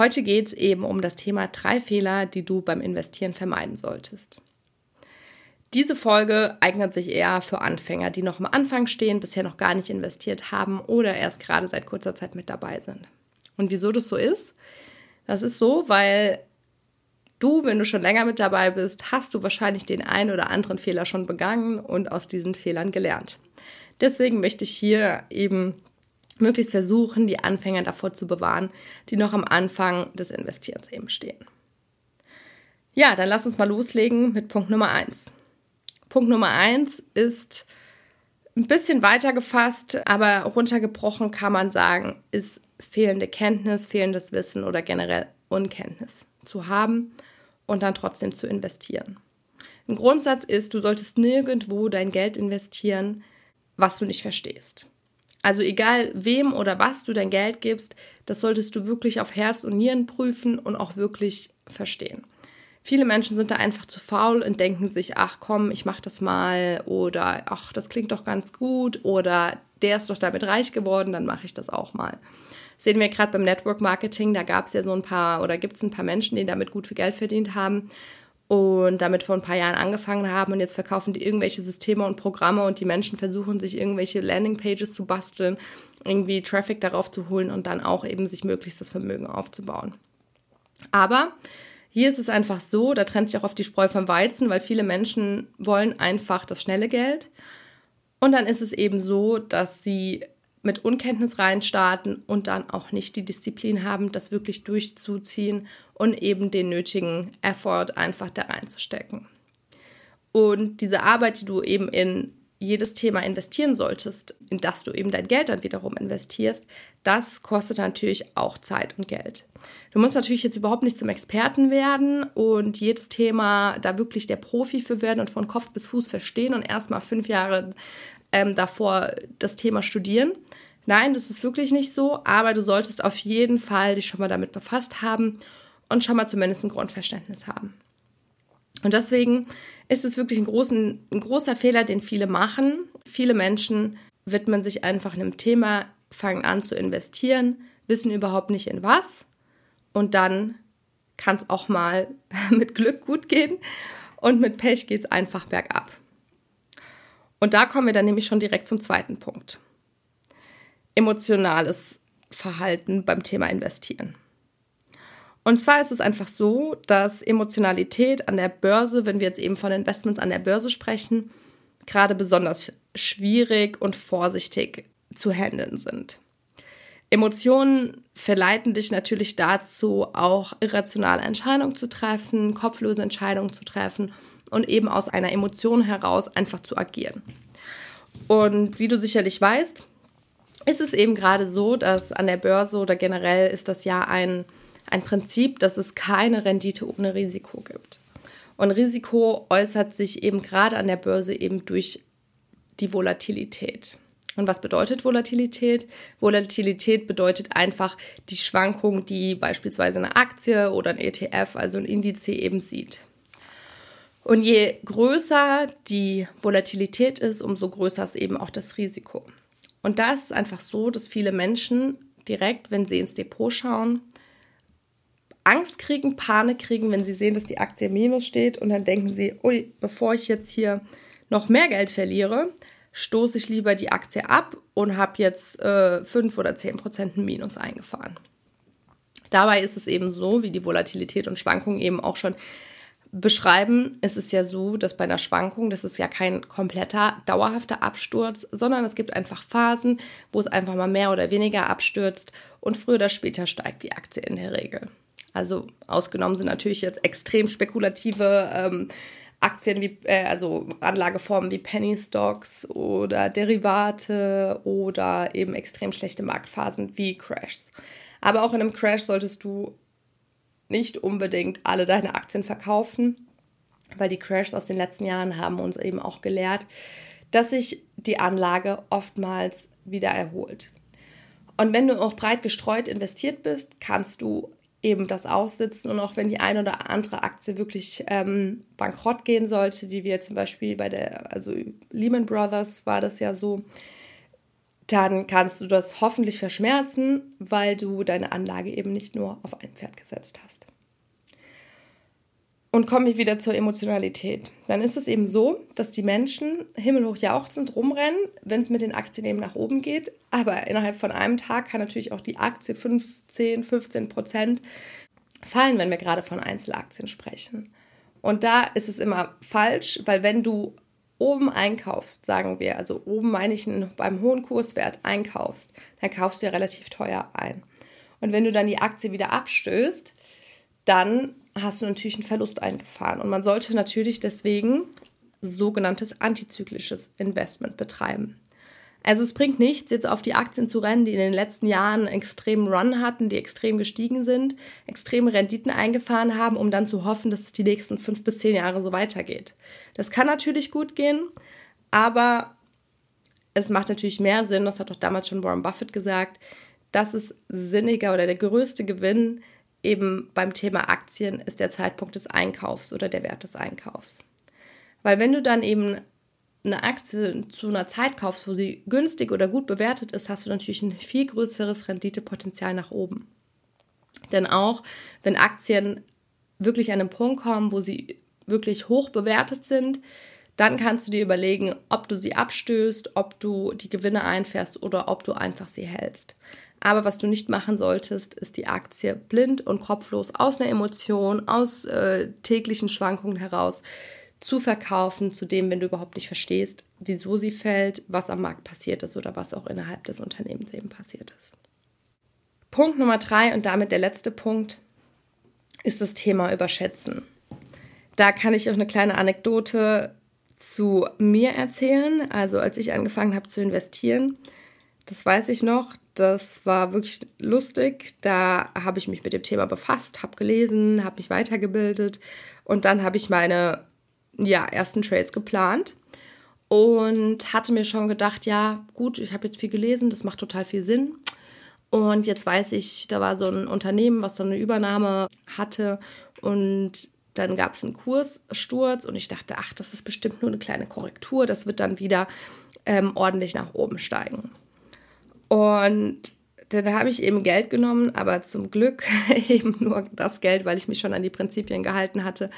Heute geht es eben um das Thema drei Fehler, die du beim Investieren vermeiden solltest. Diese Folge eignet sich eher für Anfänger, die noch am Anfang stehen, bisher noch gar nicht investiert haben oder erst gerade seit kurzer Zeit mit dabei sind. Und wieso das so ist? Das ist so, weil du, wenn du schon länger mit dabei bist, hast du wahrscheinlich den einen oder anderen Fehler schon begangen und aus diesen Fehlern gelernt. Deswegen möchte ich hier eben möglichst versuchen, die Anfänger davor zu bewahren, die noch am Anfang des Investierens eben stehen. Ja, dann lass uns mal loslegen mit Punkt Nummer 1. Punkt Nummer 1 ist ein bisschen weiter gefasst, aber runtergebrochen kann man sagen, ist fehlende Kenntnis, fehlendes Wissen oder generell Unkenntnis zu haben und dann trotzdem zu investieren. Ein Grundsatz ist, du solltest nirgendwo dein Geld investieren, was du nicht verstehst. Also egal wem oder was du dein Geld gibst, das solltest du wirklich auf Herz und Nieren prüfen und auch wirklich verstehen. Viele Menschen sind da einfach zu faul und denken sich, ach komm, ich mach das mal oder ach, das klingt doch ganz gut oder der ist doch damit reich geworden, dann mache ich das auch mal. Sehen wir gerade beim Network Marketing, da gab es ja so ein paar oder gibt es ein paar Menschen, die damit gut viel Geld verdient haben und damit vor ein paar Jahren angefangen haben und jetzt verkaufen die irgendwelche Systeme und Programme und die Menschen versuchen sich irgendwelche Landingpages zu basteln, irgendwie Traffic darauf zu holen und dann auch eben sich möglichst das Vermögen aufzubauen. Aber hier ist es einfach so, da trennt sich auch auf die Spreu vom Weizen, weil viele Menschen wollen einfach das schnelle Geld. Und dann ist es eben so, dass sie mit Unkenntnis reinstarten und dann auch nicht die Disziplin haben, das wirklich durchzuziehen und eben den nötigen Effort einfach da reinzustecken. Und diese Arbeit, die du eben in jedes Thema investieren solltest, in das du eben dein Geld dann wiederum investierst, das kostet natürlich auch Zeit und Geld. Du musst natürlich jetzt überhaupt nicht zum Experten werden und jedes Thema da wirklich der Profi für werden und von Kopf bis Fuß verstehen und erstmal fünf Jahre ähm, davor das Thema studieren. Nein, das ist wirklich nicht so, aber du solltest auf jeden Fall dich schon mal damit befasst haben und schon mal zumindest ein Grundverständnis haben. Und deswegen ist es wirklich ein, großen, ein großer Fehler, den viele machen. Viele Menschen widmen sich einfach einem Thema, fangen an zu investieren, wissen überhaupt nicht in was und dann kann es auch mal mit Glück gut gehen und mit Pech geht es einfach bergab. Und da kommen wir dann nämlich schon direkt zum zweiten Punkt. Emotionales Verhalten beim Thema Investieren. Und zwar ist es einfach so, dass Emotionalität an der Börse, wenn wir jetzt eben von Investments an der Börse sprechen, gerade besonders schwierig und vorsichtig zu handeln sind. Emotionen verleiten dich natürlich dazu, auch irrationale Entscheidungen zu treffen, kopflose Entscheidungen zu treffen und eben aus einer Emotion heraus einfach zu agieren. Und wie du sicherlich weißt, ist es eben gerade so, dass an der Börse oder generell ist das ja ein, ein Prinzip, dass es keine Rendite ohne Risiko gibt. Und Risiko äußert sich eben gerade an der Börse eben durch die Volatilität. Und was bedeutet Volatilität? Volatilität bedeutet einfach die Schwankung, die beispielsweise eine Aktie oder ein ETF, also ein Indiz eben sieht. Und je größer die Volatilität ist, umso größer ist eben auch das Risiko. Und da ist es einfach so, dass viele Menschen direkt, wenn sie ins Depot schauen, Angst kriegen, Panik kriegen, wenn sie sehen, dass die Aktie Minus steht und dann denken sie, ui, bevor ich jetzt hier noch mehr Geld verliere, stoße ich lieber die Aktie ab und habe jetzt äh, 5 oder 10 Prozent Minus eingefahren. Dabei ist es eben so, wie die Volatilität und Schwankungen eben auch schon beschreiben, ist es ja so, dass bei einer Schwankung, das ist ja kein kompletter, dauerhafter Absturz, sondern es gibt einfach Phasen, wo es einfach mal mehr oder weniger abstürzt und früher oder später steigt die Aktie in der Regel. Also ausgenommen sind natürlich jetzt extrem spekulative ähm, Aktien wie, äh, also Anlageformen wie Penny Stocks oder Derivate oder eben extrem schlechte Marktphasen wie Crashs. Aber auch in einem Crash solltest du nicht unbedingt alle deine Aktien verkaufen, weil die Crashs aus den letzten Jahren haben uns eben auch gelehrt, dass sich die Anlage oftmals wieder erholt. Und wenn du auch breit gestreut investiert bist, kannst du eben das aussitzen. Und auch wenn die eine oder andere Aktie wirklich ähm, bankrott gehen sollte, wie wir zum Beispiel bei der, also Lehman Brothers war das ja so, dann kannst du das hoffentlich verschmerzen, weil du deine Anlage eben nicht nur auf ein Pferd gesetzt hast. Und komme ich wieder zur Emotionalität. Dann ist es eben so, dass die Menschen himmelhoch jauchzend rumrennen, wenn es mit den Aktien eben nach oben geht. Aber innerhalb von einem Tag kann natürlich auch die Aktie 15, 15 Prozent fallen, wenn wir gerade von Einzelaktien sprechen. Und da ist es immer falsch, weil wenn du oben einkaufst, sagen wir, also oben meine ich beim hohen Kurswert einkaufst, dann kaufst du ja relativ teuer ein. Und wenn du dann die Aktie wieder abstößt, dann hast du natürlich einen Verlust eingefahren. Und man sollte natürlich deswegen sogenanntes antizyklisches Investment betreiben. Also es bringt nichts, jetzt auf die Aktien zu rennen, die in den letzten Jahren einen extremen Run hatten, die extrem gestiegen sind, extreme Renditen eingefahren haben, um dann zu hoffen, dass es die nächsten fünf bis zehn Jahre so weitergeht. Das kann natürlich gut gehen, aber es macht natürlich mehr Sinn, das hat doch damals schon Warren Buffett gesagt, dass es sinniger oder der größte Gewinn eben beim Thema Aktien ist der Zeitpunkt des Einkaufs oder der Wert des Einkaufs. Weil wenn du dann eben eine Aktie zu einer Zeit kaufst, wo sie günstig oder gut bewertet ist, hast du natürlich ein viel größeres Renditepotenzial nach oben. Denn auch wenn Aktien wirklich an einen Punkt kommen, wo sie wirklich hoch bewertet sind, dann kannst du dir überlegen, ob du sie abstößt, ob du die Gewinne einfährst oder ob du einfach sie hältst. Aber was du nicht machen solltest, ist die Aktie blind und kopflos aus einer Emotion, aus äh, täglichen Schwankungen heraus zu verkaufen, zu dem, wenn du überhaupt nicht verstehst, wieso sie fällt, was am Markt passiert ist oder was auch innerhalb des Unternehmens eben passiert ist. Punkt Nummer drei und damit der letzte Punkt ist das Thema Überschätzen. Da kann ich auch eine kleine Anekdote zu mir erzählen. Also als ich angefangen habe zu investieren, das weiß ich noch, das war wirklich lustig. Da habe ich mich mit dem Thema befasst, habe gelesen, habe mich weitergebildet und dann habe ich meine ja, ersten Trades geplant und hatte mir schon gedacht, ja, gut, ich habe jetzt viel gelesen, das macht total viel Sinn. Und jetzt weiß ich, da war so ein Unternehmen, was so eine Übernahme hatte und dann gab es einen Kurssturz und ich dachte, ach, das ist bestimmt nur eine kleine Korrektur, das wird dann wieder ähm, ordentlich nach oben steigen. Und dann habe ich eben Geld genommen, aber zum Glück eben nur das Geld, weil ich mich schon an die Prinzipien gehalten hatte,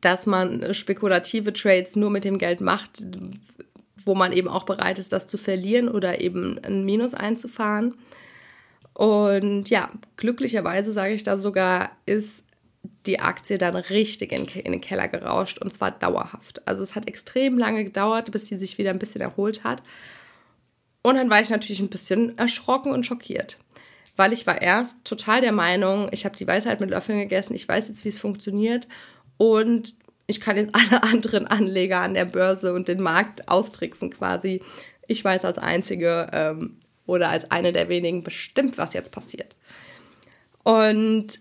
dass man spekulative Trades nur mit dem Geld macht, wo man eben auch bereit ist, das zu verlieren oder eben ein Minus einzufahren. Und ja, glücklicherweise sage ich da sogar, ist die Aktie dann richtig in, in, den Keller gerauscht und zwar dauerhaft. Also es hat extrem lange gedauert, bis sie sich wieder ein bisschen erholt hat. Und dann war ich natürlich ein bisschen erschrocken und schockiert. Weil ich war erst total der Meinung, ich habe die Weisheit mit Löffeln gegessen, ich weiß jetzt, wie es funktioniert und ich kann jetzt alle anderen Anleger an der Börse und den Markt austricksen quasi. Ich weiß als Einzige ähm, oder als eine der wenigen bestimmt, was jetzt passiert. Und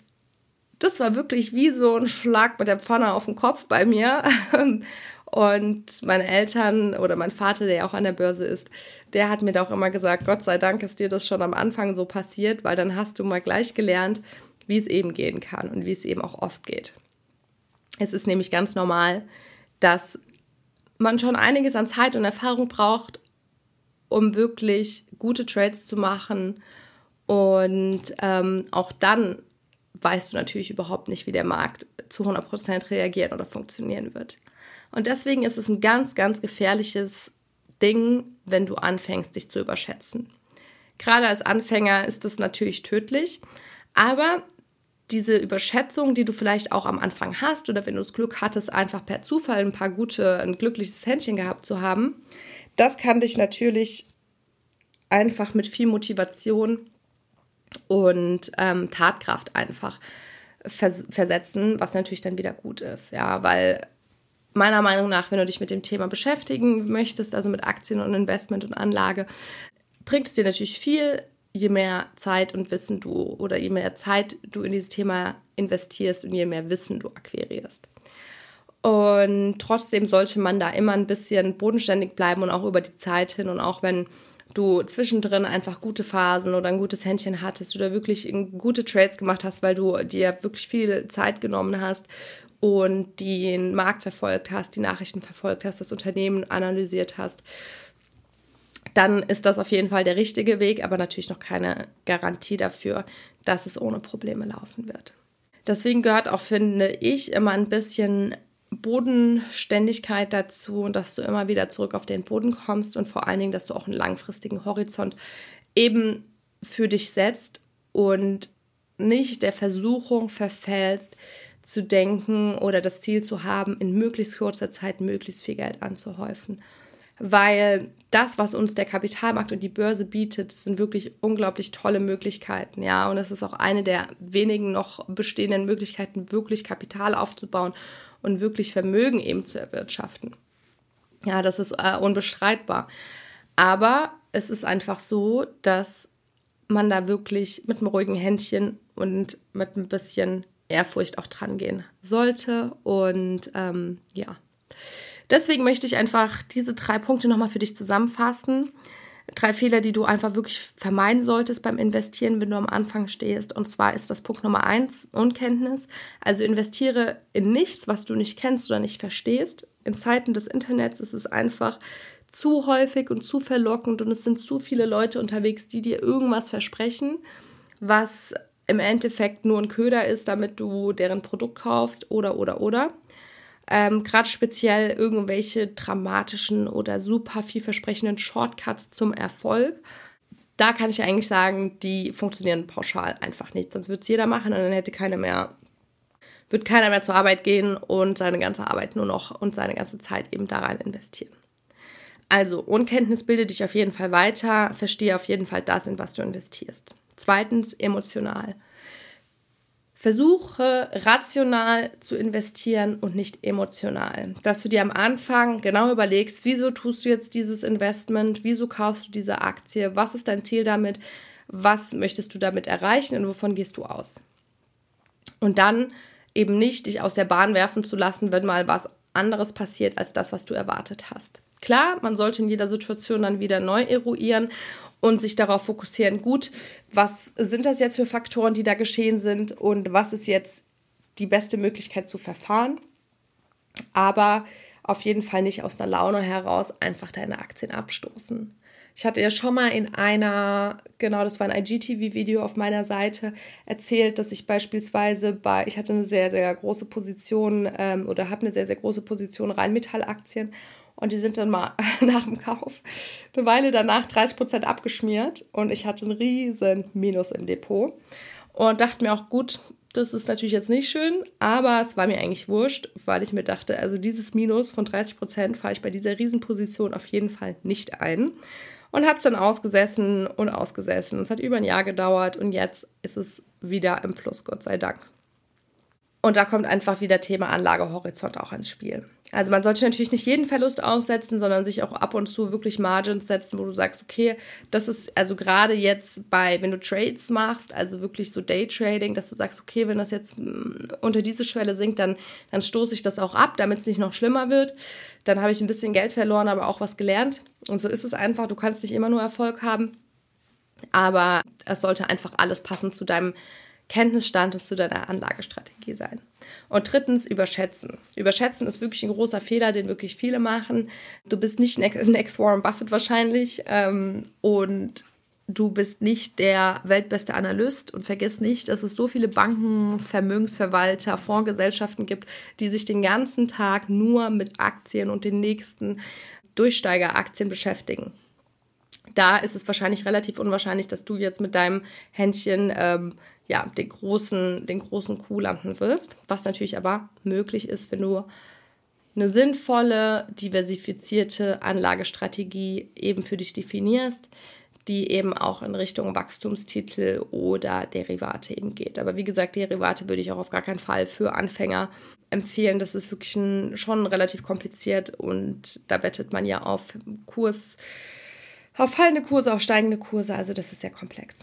das war wirklich wie so ein Schlag mit der Pfanne auf den Kopf bei mir. Und meine Eltern oder mein Vater, der ja auch an der Börse ist, der hat mir da auch immer gesagt, Gott sei Dank ist dir das schon am Anfang so passiert, weil dann hast du mal gleich gelernt, wie es eben gehen kann und wie es eben auch oft geht. Es ist nämlich ganz normal, dass man schon einiges an Zeit und Erfahrung braucht, um wirklich gute Trades zu machen. Und ähm, auch dann weißt du natürlich überhaupt nicht, wie der Markt zu 100% reagieren oder funktionieren wird. Und deswegen ist es ein ganz, ganz gefährliches Ding, wenn du anfängst, dich zu überschätzen. Gerade als Anfänger ist das natürlich tödlich, aber diese Überschätzung, die du vielleicht auch am Anfang hast oder wenn du das Glück hattest, einfach per Zufall ein paar gute, ein glückliches Händchen gehabt zu haben, das kann dich natürlich einfach mit viel Motivation und ähm, Tatkraft einfach vers versetzen, was natürlich dann wieder gut ist, ja, weil meiner Meinung nach, wenn du dich mit dem Thema beschäftigen möchtest, also mit Aktien und Investment und Anlage, bringt es dir natürlich viel, je mehr Zeit und Wissen du oder je mehr Zeit du in dieses Thema investierst und je mehr Wissen du akquirierst. Und trotzdem sollte man da immer ein bisschen bodenständig bleiben und auch über die Zeit hin und auch wenn du zwischendrin einfach gute Phasen oder ein gutes Händchen hattest oder wirklich gute Trades gemacht hast, weil du dir wirklich viel Zeit genommen hast und den Markt verfolgt hast, die Nachrichten verfolgt hast, das Unternehmen analysiert hast, dann ist das auf jeden Fall der richtige Weg, aber natürlich noch keine Garantie dafür, dass es ohne Probleme laufen wird. Deswegen gehört auch, finde ich, immer ein bisschen Bodenständigkeit dazu, dass du immer wieder zurück auf den Boden kommst und vor allen Dingen, dass du auch einen langfristigen Horizont eben für dich setzt und nicht der Versuchung verfällst, zu denken oder das Ziel zu haben, in möglichst kurzer Zeit möglichst viel Geld anzuhäufen. Weil das, was uns der Kapitalmarkt und die Börse bietet, sind wirklich unglaublich tolle Möglichkeiten, ja. Und es ist auch eine der wenigen noch bestehenden Möglichkeiten, wirklich Kapital aufzubauen und wirklich Vermögen eben zu erwirtschaften. Ja, das ist äh, unbestreitbar. Aber es ist einfach so, dass man da wirklich mit einem ruhigen Händchen und mit ein bisschen Ehrfurcht auch dran gehen sollte. Und ähm, ja, deswegen möchte ich einfach diese drei Punkte nochmal für dich zusammenfassen. Drei Fehler, die du einfach wirklich vermeiden solltest beim Investieren, wenn du am Anfang stehst. Und zwar ist das Punkt Nummer eins Unkenntnis. Also investiere in nichts, was du nicht kennst oder nicht verstehst. In Zeiten des Internets ist es einfach zu häufig und zu verlockend und es sind zu viele Leute unterwegs, die dir irgendwas versprechen, was im Endeffekt nur ein Köder ist, damit du deren Produkt kaufst oder oder oder. Ähm, Gerade speziell irgendwelche dramatischen oder super vielversprechenden Shortcuts zum Erfolg. Da kann ich eigentlich sagen, die funktionieren pauschal einfach nicht. Sonst würde es jeder machen und dann hätte keiner mehr, wird keiner mehr zur Arbeit gehen und seine ganze Arbeit nur noch und seine ganze Zeit eben da rein investieren. Also, Unkenntnis bildet dich auf jeden Fall weiter, verstehe auf jeden Fall das, in was du investierst. Zweitens, emotional. Versuche rational zu investieren und nicht emotional. Dass du dir am Anfang genau überlegst, wieso tust du jetzt dieses Investment, wieso kaufst du diese Aktie, was ist dein Ziel damit, was möchtest du damit erreichen und wovon gehst du aus. Und dann eben nicht dich aus der Bahn werfen zu lassen, wenn mal was anderes passiert als das, was du erwartet hast. Klar, man sollte in jeder Situation dann wieder neu eruieren und sich darauf fokussieren, gut, was sind das jetzt für Faktoren, die da geschehen sind und was ist jetzt die beste Möglichkeit zu verfahren. Aber auf jeden Fall nicht aus einer Laune heraus einfach deine Aktien abstoßen. Ich hatte ja schon mal in einer, genau, das war ein IGTV-Video auf meiner Seite, erzählt, dass ich beispielsweise bei, ich hatte eine sehr, sehr große Position ähm, oder habe eine sehr, sehr große Position Rheinmetall-Aktien und die sind dann mal nach dem Kauf eine Weile danach 30 Prozent abgeschmiert und ich hatte einen riesen Minus im Depot und dachte mir auch, gut, das ist natürlich jetzt nicht schön, aber es war mir eigentlich wurscht, weil ich mir dachte, also dieses Minus von 30 Prozent fahre ich bei dieser Riesenposition auf jeden Fall nicht ein. Und habe es dann ausgesessen und ausgesessen. Es hat über ein Jahr gedauert und jetzt ist es wieder im Plus, Gott sei Dank. Und da kommt einfach wieder Thema Anlagehorizont auch ins Spiel. Also man sollte natürlich nicht jeden Verlust aussetzen, sondern sich auch ab und zu wirklich Margins setzen, wo du sagst, okay, das ist also gerade jetzt bei, wenn du Trades machst, also wirklich so Daytrading, dass du sagst, okay, wenn das jetzt mm, unter diese Schwelle sinkt, dann, dann stoße ich das auch ab, damit es nicht noch schlimmer wird. Dann habe ich ein bisschen Geld verloren, aber auch was gelernt. Und so ist es einfach. Du kannst nicht immer nur Erfolg haben. Aber es sollte einfach alles passen zu deinem Kenntnisstand zu deiner Anlagestrategie sein. Und drittens, überschätzen. Überschätzen ist wirklich ein großer Fehler, den wirklich viele machen. Du bist nicht Next Warren Buffett wahrscheinlich ähm, und du bist nicht der weltbeste Analyst und vergiss nicht, dass es so viele Banken, Vermögensverwalter, Fondsgesellschaften gibt, die sich den ganzen Tag nur mit Aktien und den nächsten Durchsteigeraktien beschäftigen da ist es wahrscheinlich relativ unwahrscheinlich, dass du jetzt mit deinem Händchen ähm, ja, den großen, den großen Kuh landen wirst. Was natürlich aber möglich ist, wenn du eine sinnvolle, diversifizierte Anlagestrategie eben für dich definierst, die eben auch in Richtung Wachstumstitel oder Derivate eben geht. Aber wie gesagt, Derivate würde ich auch auf gar keinen Fall für Anfänger empfehlen. Das ist wirklich ein, schon relativ kompliziert und da wettet man ja auf Kurs auf fallende Kurse, auf steigende Kurse. Also das ist sehr komplex.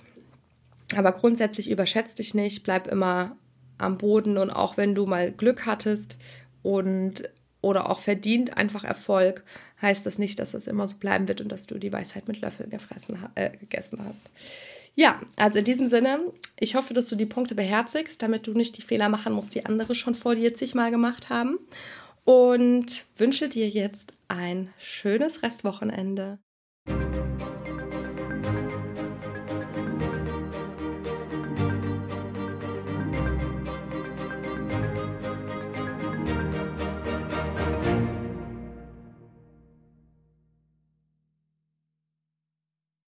Aber grundsätzlich überschätzt dich nicht, bleib immer am Boden und auch wenn du mal Glück hattest und oder auch verdient einfach Erfolg, heißt das nicht, dass das immer so bleiben wird und dass du die Weisheit mit Löffeln gefressen, äh, gegessen hast. Ja, also in diesem Sinne, ich hoffe, dass du die Punkte beherzigst, damit du nicht die Fehler machen musst, die andere schon vor dir zigmal gemacht haben. Und wünsche dir jetzt ein schönes Restwochenende.